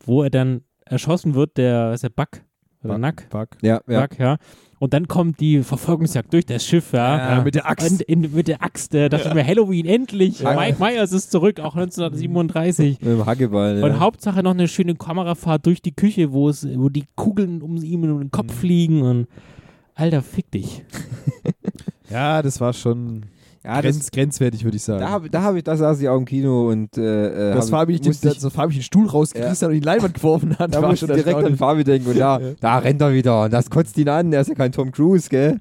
Wo er dann erschossen wird, der, was ist der Buck? Oder Buck. Nack? Fuck. Ja, ja. Buck, ja. Und dann kommt die Verfolgungsjagd durch das Schiff, ja. Ja, mit der Axt. Und in, mit der Axt, äh, dachte ich mir, Halloween, endlich! Ja. Mike Myers ist zurück, auch 1937. Mit dem Hackeball. Und Ja. Hauptsache noch eine schöne Kamerafahrt durch die Küche, wo es, wo die Kugeln um ihm in den Kopf Mhm. fliegen und Alter, fick dich. Ja, das war schon ja, das, grenz, grenzwertig, würde ich sagen. da habe da hab ich, da saß ich auch im Kino und äh, äh, das Fabi ich, den, ich, das Fabi den Stuhl rausgerissen hat und die Leinwand geworfen hat. da war musste schon ich direkt an. Fabi denken und Ja. da rennt er wieder und das kotzt ihn an, der ist ja kein Tom Cruise, gell?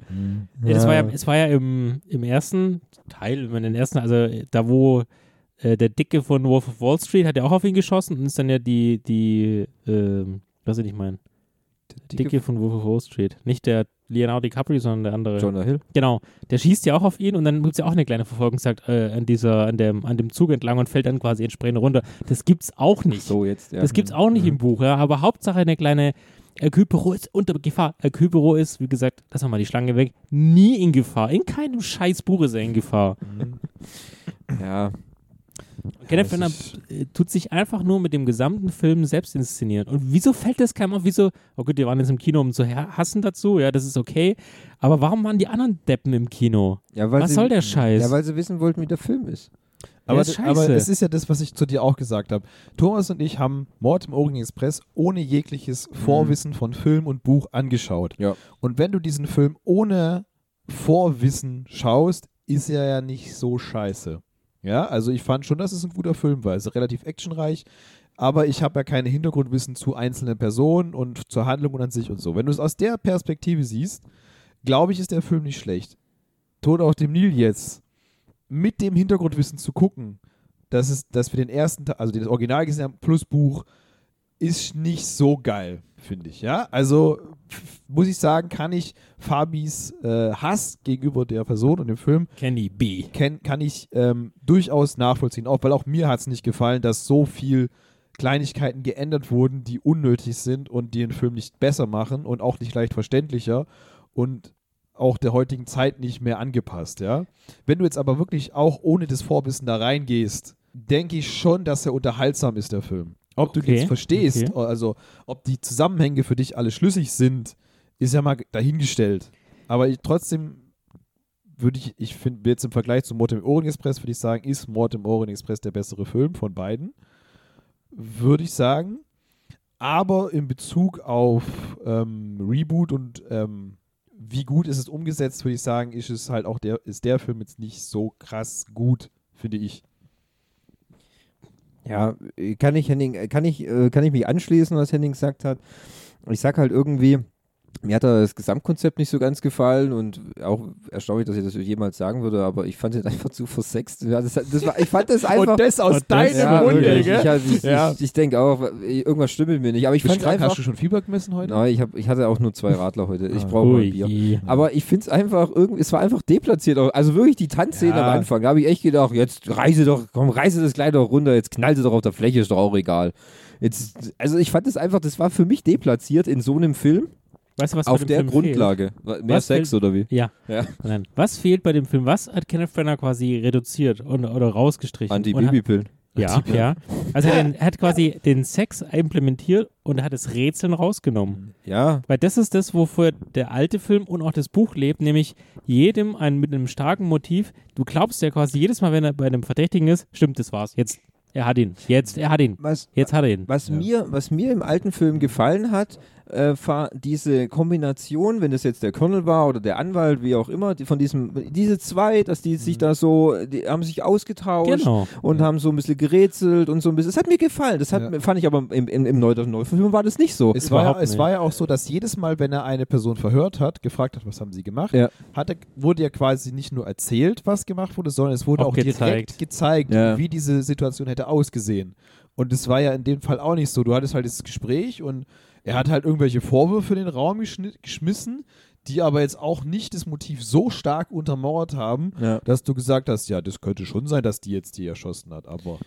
Ja, das war ja, es war ja im, im ersten Teil, wenn den ersten, also äh, da wo äh, der Dicke von Wolf of Wall Street hat ja auch auf ihn geschossen und ist dann ja die, die, ähm, was ich meine, Dicke, von Wolf of Wall Street. Nicht der Leonardo DiCaprio, sondern der andere. Jonah Hill. Genau. Der schießt ja auch auf ihn und dann gibt es ja auch eine kleine Verfolgungsjagd äh, an dieser, an dem, an dem Zug entlang und fällt dann quasi entsprechend runter. Das gibt's auch nicht. So jetzt, ja. Das gibt's auch nicht im Buch, ja. Aber Hauptsache eine kleine Hercule Poirot ist unter Gefahr. Hercule Poirot ist, wie gesagt, lassen wir mal die Schlange weg, nie in Gefahr. In keinem scheiß Buch ist er in Gefahr. Ja, Kenneth Branagh äh, tut sich einfach nur mit dem gesamten Film selbst inszenieren. Und wieso fällt das keinem auf? Wieso? Oh gut, wir waren jetzt im Kino, um zu ha- hassen dazu, ja, das ist okay. Aber warum waren die anderen Deppen im Kino? ja weil Was sie, soll der Scheiß? Ja, weil sie wissen wollten, wie der Film ist. Aber, d- aber scheiße. es ist ja das, was ich zu dir auch gesagt habe. Thomas und ich haben Mord im Orient Express ohne jegliches Vorwissen von Film und Buch angeschaut. Ja. Und wenn du diesen Film ohne Vorwissen schaust, ist er ja nicht so scheiße. Ja, also ich fand schon, dass es ein guter Film war. Es ist relativ actionreich, aber ich habe ja keine Hintergrundwissen zu einzelnen Personen und zur Handlung und an sich und so. Wenn du es aus der Perspektive siehst, glaube ich, ist der Film nicht schlecht. Tod auf dem Nil jetzt mit dem Hintergrundwissen zu gucken, dass, es, dass wir den ersten, also das Original gesehen haben, plus Buch, ist nicht so geil, finde ich. Ja, also muss ich sagen, kann ich Fabis äh, Hass gegenüber der Person und dem Film Kenny B. kann, kann ich ähm, durchaus nachvollziehen, auch weil auch mir hat es nicht gefallen, dass so viel Kleinigkeiten geändert wurden, die unnötig sind und die den Film nicht besser machen und auch nicht leicht verständlicher und auch der heutigen Zeit nicht mehr angepasst, ja. Wenn du jetzt aber wirklich auch ohne das Vorwissen da reingehst, denke ich schon, dass er unterhaltsam ist, der Film. Ob du Okay, jetzt verstehst, okay. also ob die Zusammenhänge für dich alle schlüssig sind, ist ja mal dahingestellt. Aber ich, trotzdem würde ich, ich finde jetzt im Vergleich zu Mord im Orient Express, würde ich sagen, ist Mord im Orient Express der bessere Film von beiden. Würde ich sagen. Aber in Bezug auf ähm, Reboot und ähm, wie gut ist es umgesetzt, würde ich sagen, ist es halt auch der, ist der Film jetzt nicht so krass gut, finde ich. Ja, kann ich Henning, äh, kann ich, äh, kann ich mich anschließen, was Henning gesagt hat. Ich sag halt irgendwie, mir hat da das Gesamtkonzept nicht so ganz gefallen und auch erstaunlich, dass ich das jemals sagen würde, aber ich fand es einfach zu versext. Ja, das, das war, ich fand das einfach. und das aus deinem ja, Munde? Ich, ich, Ja. ich, ich denke auch, irgendwas stimmt mit mir nicht. Aber ich fand einfach. Hast du schon Fieber gemessen heute? Nein, ich, hab, ich hatte auch nur zwei Radler heute. Ich Ah. brauche mal ein Bier. je. Aber ich finde es einfach irgendwie, es war einfach deplatziert. Also wirklich die Tanzszene Ja. am Anfang. Da habe ich echt gedacht, jetzt reise doch, komm, reise das Kleid doch runter, jetzt knallt sie doch auf der Fläche, ist doch auch egal. Jetzt, also ich fand es einfach, das war für mich deplatziert in so einem Film Weißt du, was auf der Film Grundlage. Mehr Was Sex fehlt- oder wie? Fehlt? Ja. Ja. Nein. Was fehlt bei dem Film? Was hat Kenneth Branagh quasi reduziert und, oder rausgestrichen? Anti-Baby-Pillen. Ja, ja. Also er hat, den, hat quasi den Sex implementiert und er hat das Rätseln rausgenommen. Ja, Weil das ist das, wofür der alte Film und auch das Buch lebt, nämlich jedem ein, mit einem starken Motiv. Du glaubst ja quasi jedes Mal, wenn er bei einem Verdächtigen ist, stimmt, das war's. Jetzt, er hat ihn. Jetzt, er hat ihn. was, Jetzt hat er ihn. was, Ja. mir, was mir im alten Film gefallen hat, äh, diese Kombination, wenn das jetzt der Colonel war oder der Anwalt, wie auch immer, die, von diesem, diese zwei, dass die sich da so, die haben sich ausgetauscht Genau. und haben so ein bisschen gerätselt und so ein bisschen. Das hat mir gefallen. Das hat, Ja. mir- fand ich aber im, im, im Neu- Neufilm war das nicht so. Es war, ja, es nicht. war ja auch so, dass jedes Mal, wenn er eine Person verhört hat, gefragt hat, was haben sie gemacht, Ja. hat er, wurde ja quasi nicht nur erzählt, was gemacht wurde, sondern es wurde Auch auch, gezeigt. direkt gezeigt, Ja. wie diese Situation hätte ausgesehen. Und das war ja in dem Fall auch nicht so. Du hattest halt das Gespräch und er hat halt irgendwelche Vorwürfe in den Raum geschmissen, die aber jetzt auch nicht das Motiv so stark untermauert haben, Ja. dass du gesagt hast, ja, das könnte schon sein, dass die jetzt die erschossen hat. Aber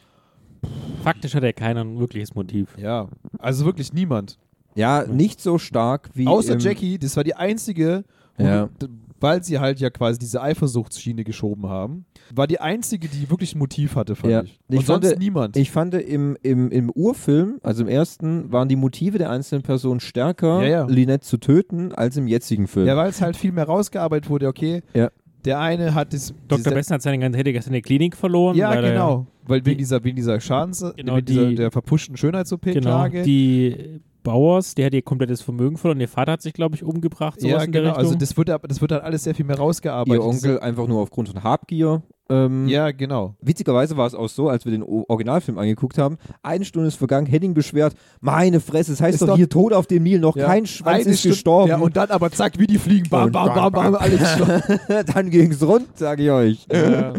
Faktisch hat er kein wirkliches Motiv. ja, also wirklich niemand. Ja, nicht so stark wie. Außer Jackie, das war die einzige, Ja. Weil sie halt ja quasi diese Eifersuchtsschiene geschoben haben, war die einzige, die wirklich ein Motiv hatte, fand Ja. ich. Ich Und sonst fand, niemand. Ich fand im, im, im Urfilm, also im ersten, waren die Motive der einzelnen Personen stärker, Ja, ja. Lynette zu töten, als im jetzigen Film. ja, weil es halt viel mehr rausgearbeitet wurde, okay, Ja. der eine hat das. Dr. Besson hat seine ganze, hätte gestern eine Klinik verloren. Ja, weil genau. Weil wegen die- dieser, wegen dieser Schadens, Genau, wegen dieser, die- der verpuschten Genau, Schönheits-OP-Klage. die Bauers, der hat ihr komplettes Vermögen verloren. Ihr Vater hat sich, glaube ich, umgebracht. Sowas ja, in der genau. Also das wird, das wird halt alles sehr viel mehr rausgearbeitet. Ihr Onkel einfach nur aufgrund von Habgier. Ähm, Ja, genau. Witzigerweise war es auch so, als wir den O- Originalfilm angeguckt haben, eine Stunde ist vergangen, Henning beschwert, meine Fresse, es heißt Ist doch, doch- hier Tod auf dem Nil, noch Ja. kein Schwanz Eine ist Stunde- gestorben. Ja, und dann aber zack, wie die fliegen, bam, bam, bam, bam, alle gestorben. dann ging's rund, sage ich euch. Ja.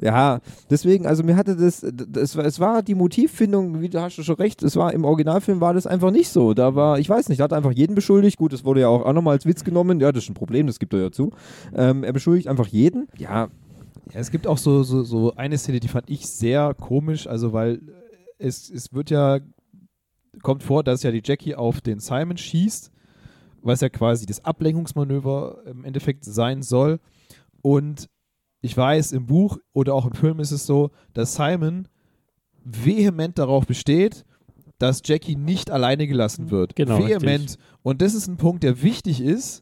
Ja, deswegen, also mir hatte das, das es war die Motivfindung, wie du hast du schon recht, es war im Originalfilm war das einfach nicht so. Da war, ich weiß nicht, da hat einfach jeden beschuldigt. Gut, das wurde ja auch, auch nochmal als Witz genommen. Ja, das ist ein Problem, das gibt er ja zu. Ähm, er beschuldigt einfach jeden. Ja, es gibt auch so, so, so eine Szene, die fand ich sehr komisch, also weil es, es wird ja, kommt vor, dass ja die Jackie auf den Simon schießt, was ja quasi das Ablenkungsmanöver im Endeffekt sein soll. Und ich weiß, im Buch oder auch im Film ist es so, dass Simon vehement darauf besteht, dass Jackie nicht alleine gelassen wird. Genau, Vehement. richtig. Und das ist ein Punkt, der wichtig ist,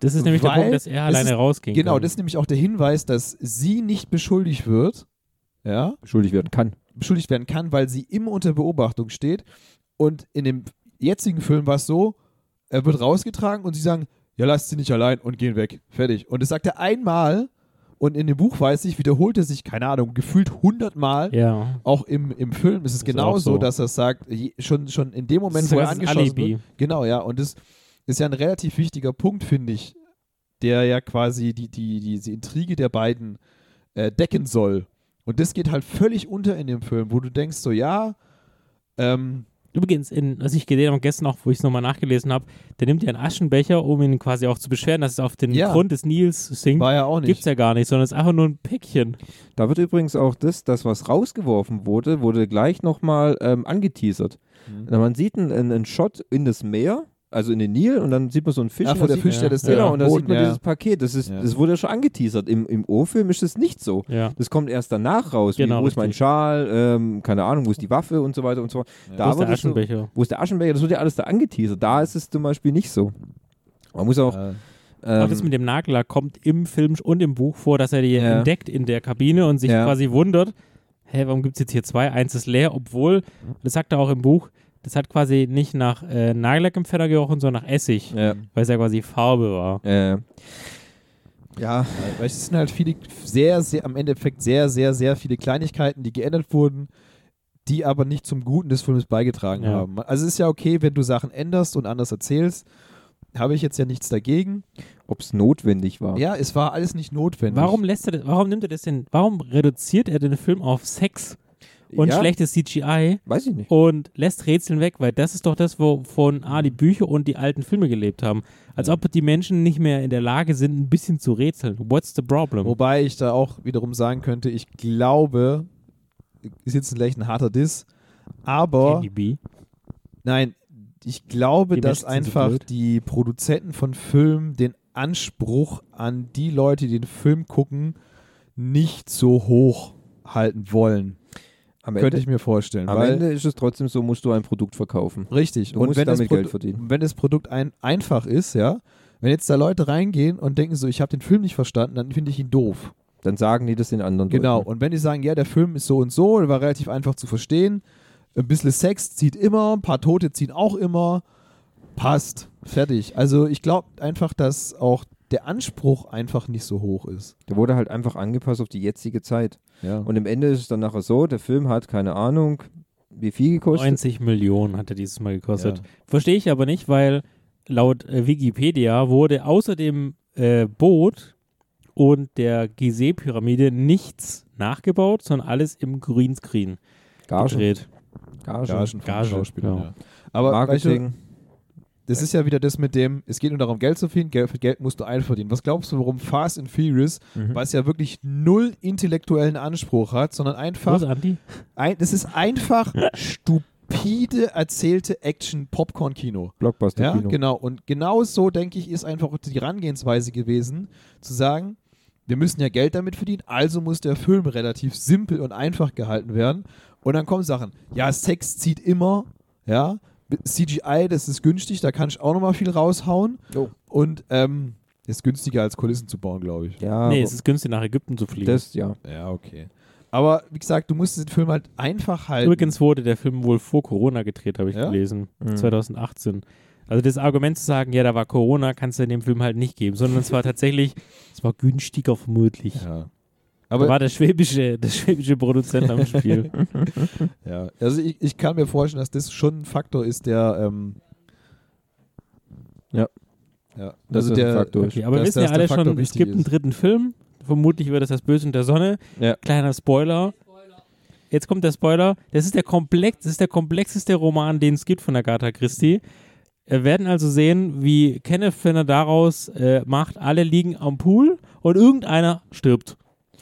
das ist nämlich der weil Punkt, dass er alleine ist- rausging. Genau, kann. das ist nämlich auch der Hinweis, dass sie nicht beschuldigt wird, ja, beschuldigt werden kann. beschuldigt werden kann, weil sie immer unter Beobachtung steht. Und in dem jetzigen Film war es so, er wird rausgetragen und sie sagen, ja, lasst sie nicht allein und gehen weg. Fertig. Und das sagt er einmal und in dem Buch weiß ich, wiederholt er sich, keine Ahnung, gefühlt hundertmal. Ja. Auch im, im Film ist es Ist genauso, so. dass er sagt, schon, schon in dem Moment, Das ist wo er das angeschossen Alibi. wird. Genau, ja. Und das ist ja ein relativ wichtiger Punkt, finde ich, der ja quasi die, die, diese Intrige der beiden äh, decken soll. Und das geht halt völlig unter in dem Film, wo du denkst, so, ja, ähm, Übrigens, in, was ich gesehen habe gestern auch, wo ich es nochmal nachgelesen habe, der nimmt ja einen Aschenbecher, um ihn quasi auch zu beschweren, dass es auf den Ja. Grund des Nils sinkt. war ja auch Gibt's nicht. ja gar nicht, sondern es ist einfach nur ein Päckchen. Da wird übrigens auch das, das was rausgeworfen wurde, wurde gleich nochmal ähm, angeteasert. Mhm. Man sieht einen, einen Shot in das Meer, also in den Nil, und dann sieht man so einen Fisch. Und vor der sieht- Fisch, der ja. das Genau, und da sieht man ja. dieses Paket. Das, ist, Ja. das wurde ja schon angeteasert. Im, im O-Film ist es nicht so. Ja. Das kommt erst danach raus. Genau, wie, wo ist mein richtig. Schal, ähm, keine Ahnung, wo ist die Waffe und so weiter und so fort. Da Wo ist der wurde so- Aschenbecher? Wo ist der Aschenbecher? Das wird ja alles da angeteasert. Da ist es zum Beispiel nicht so. Man muss auch. Ähm, auch das mit dem Nagellack kommt im Film und im Buch vor, dass er die entdeckt in der Kabine und sich quasi wundert, hä, warum gibt es jetzt hier zwei? Eins ist leer, obwohl, das sagt er auch im Buch, das hat quasi nicht nach äh, Nagellack im Pfeffer gerochen, sondern nach Essig, ja, weil es ja quasi Farbe war. äh, ja, Weil es sind halt viele, sehr, sehr, am Endeffekt sehr, sehr, sehr viele Kleinigkeiten, die geändert wurden, die aber nicht zum Guten des Films beigetragen Ja. haben. Also es ist ja okay, wenn du Sachen änderst und anders erzählst, habe ich jetzt ja nichts dagegen. ob es notwendig war. Ja, es war alles nicht notwendig. Warum lässt er das, warum nimmt er das denn, warum reduziert er den Film auf Sex und ja, schlechtes CGI Weiß ich nicht. und lässt Rätseln weg, weil das ist doch das, wovon A, die Bücher und die alten Filme gelebt haben. Als Ja. ob die Menschen nicht mehr in der Lage sind, ein bisschen zu rätseln. What's the problem? Wobei ich da auch wiederum sagen könnte, ich glaube, ist jetzt vielleicht ein harter Diss, aber Bee. nein, ich glaube, Die dass so einfach blöd. die Produzenten von Filmen den Anspruch an die Leute, die den Film gucken, nicht so hoch halten wollen. Am Könnte Ende, ich mir vorstellen. am Ende ist es trotzdem so, musst du ein Produkt verkaufen. Richtig. Du und musst wenn das, damit Geld verdienen. wenn das Produkt ein, einfach ist, ja, wenn jetzt da Leute reingehen und denken so, ich habe den Film nicht verstanden, dann finde ich ihn doof. Dann sagen die das den anderen Genau. Leuten. Und wenn die sagen, ja, der Film ist so und so, der war relativ einfach zu verstehen, ein bisschen Sex zieht immer, ein paar Tote ziehen auch immer, passt, fertig. Also ich glaube einfach, dass auch der Anspruch einfach nicht so hoch ist. Der wurde halt einfach angepasst auf die jetzige Zeit. Ja. Und im Ende ist es dann nachher so, der Film hat, keine Ahnung, wie viel gekostet. 90 Millionen hat er dieses Mal gekostet. Ja. Verstehe ich aber nicht, weil laut äh, Wikipedia wurde außer dem äh, Boot und der Gizeh-Pyramide nichts nachgebaut, sondern alles im Greenscreen Gagen. gedreht. Gage. Gagen von Gage, Schauspielern, ja. Aber weißt du, Marketing. Das ist ja wieder das mit dem, es geht nur darum, Geld zu verdienen, Geld, für Geld musst du einverdienen. Was glaubst du, warum Fast and Furious, Mhm. was ja wirklich null intellektuellen Anspruch hat, sondern Was, einfach, ein, das ist einfach stupide erzählte Action-Popcorn-Kino. Blockbuster Ja, genau. Und genau so, denke ich, ist einfach die Herangehensweise gewesen, zu sagen, wir müssen ja Geld damit verdienen, also muss der Film relativ simpel und einfach gehalten werden. Und dann kommen Sachen, ja, Sex zieht immer, ja, CGI, das ist günstig, da kann ich auch nochmal viel raushauen. Oh. Und ähm, ist günstiger als Kulissen zu bauen, glaube ich. Ja, nee, es ist günstig, nach Ägypten zu fliegen. das, ja. Ja, okay. Aber wie gesagt, du musst den Film halt einfach halten. Übrigens wurde der Film wohl vor Corona gedreht, habe ich Ja? gelesen. Mhm. 2018. Also das Argument zu sagen, ja, da war Corona, kannst du in dem Film halt nicht geben, sondern es war tatsächlich, es war günstiger vermutlich. Ja. Da Aber war der schwäbische, der schwäbische Produzent am Spiel. Ja, also ich, ich kann mir vorstellen, dass das schon ein Faktor ist, der ähm, Ja. ja, Das also ist ein der, Faktor. Okay, aber wir wissen ja alle schon, es gibt einen dritten Film. Vermutlich wird es das Böse und der Sonne. Ja. Kleiner Spoiler. Jetzt kommt der Spoiler. Das ist der komplex, das ist der komplexeste Roman, den es gibt von Agatha Christie. Wir werden also sehen, wie Kenneth Fenner daraus äh, macht, alle liegen am Pool und irgendeiner stirbt.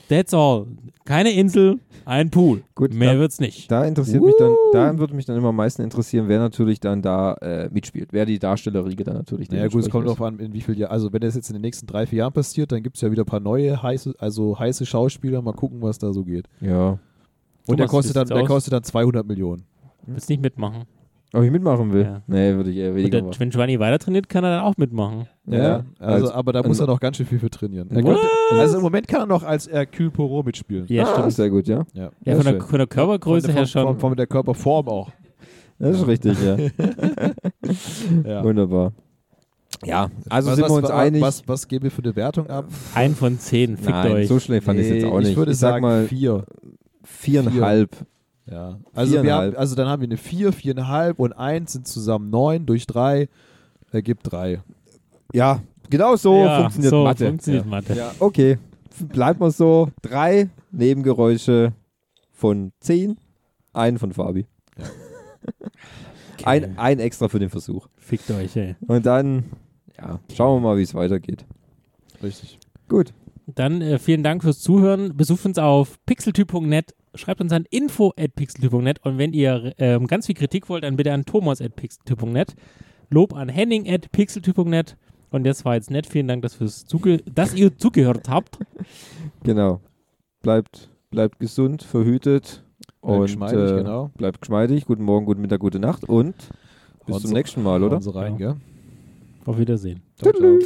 That's all. Keine Insel, ein Pool. Gut, Mehr da- wird's nicht. Da interessiert mich dann, da würde mich dann immer am meisten interessieren, wer natürlich dann da äh, mitspielt, wer die Darstellerriege dann natürlich Naja gut, es kommt darauf an, in wie viel Jahr, also wenn das jetzt in den nächsten drei, vier Jahren passiert, dann gibt es ja wieder ein paar neue heiße, also heiße Schauspieler, mal gucken, was da so geht. Ja. Und der Thomas, kostet, wie dann, der aus? kostet dann 200 Millionen. Willst nicht mitmachen. Ob ich mitmachen will? Ja. Nee, würde ich eher weniger der, machen. wenn Giovanni weiter trainiert, kann er dann auch mitmachen. Ja, also, als- aber da muss also- er noch ganz schön viel für trainieren. Er könnte, also im Moment kann er noch als Hercule Poirot mitspielen. Ja, ah, stimmt. sehr gut, ja. Ja. Ja, von der, von der Körpergröße von, her von, schon. Von, von der Körperform auch. Das ist richtig, ja. Ja. Wunderbar. Ja, also was, sind wir uns was, einig. Was, was geben wir für eine Wertung ab? Ein von zehn, fickt Nein, euch. so schlecht fand ich es jetzt auch nicht. Ich würde sag sagen mal vier. viereinhalb. Ja. Also, wir haben, also dann haben wir eine vier, viereinhalb und eins sind zusammen neun durch drei ergibt drei. Ja, genau so ja, funktioniert so Mathe. funktioniert Ja. Mathe. Ja, okay. Bleibt mal so. Drei Nebengeräusche von zehn, einen von Fabi. Okay. Ein, ein extra für den Versuch. Fickt euch, ey. Und dann, ja, schauen wir mal, wie es weitergeht. Richtig. Gut. Dann äh, vielen Dank fürs Zuhören. Besucht uns auf pixeltyp.net. Schreibt uns an info at pixeltyp.net. Und wenn ihr ähm, ganz viel Kritik wollt, dann bitte an thomas at pixeltyp.net. Lob an henning at pixeltyp.net. Und das war jetzt nett. Vielen Dank, dass, fürs Zuge dass ihr zugehört habt. Genau. Bleibt, bleibt gesund, verhütet Bleibt und geschmeidig, äh, genau. bleibt geschmeidig. Guten Morgen, guten Mittag, gute Nacht und bis Hauen zum Sie- nächsten Mal, oder? Sie rein, gell? Auf Wiedersehen. Ciao, ciao.